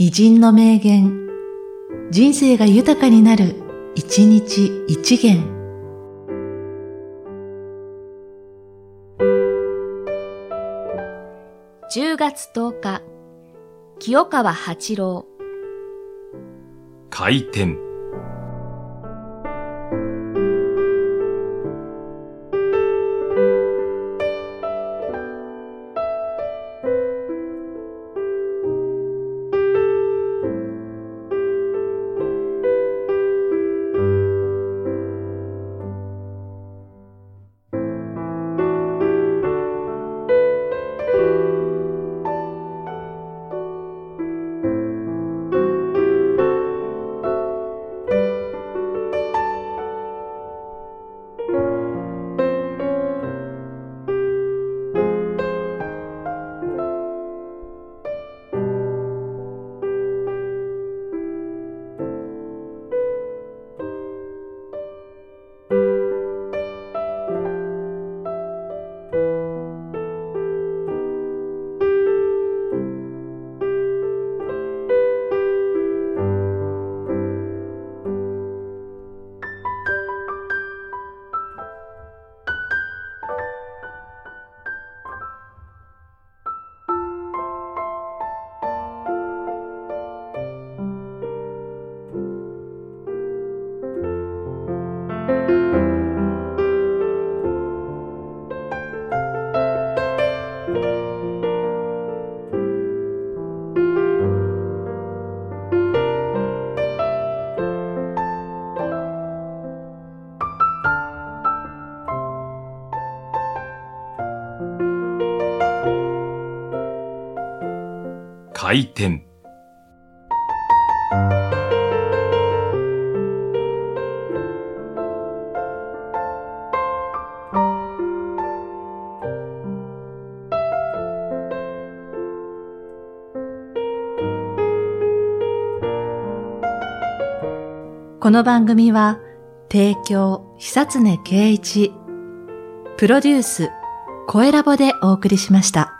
偉人の名言、人生が豊かになる、一日一元。10月10日、清川八郎。開店。開店。この番組は、提供、久常圭一、プロデュース、声ラボでお送りしました。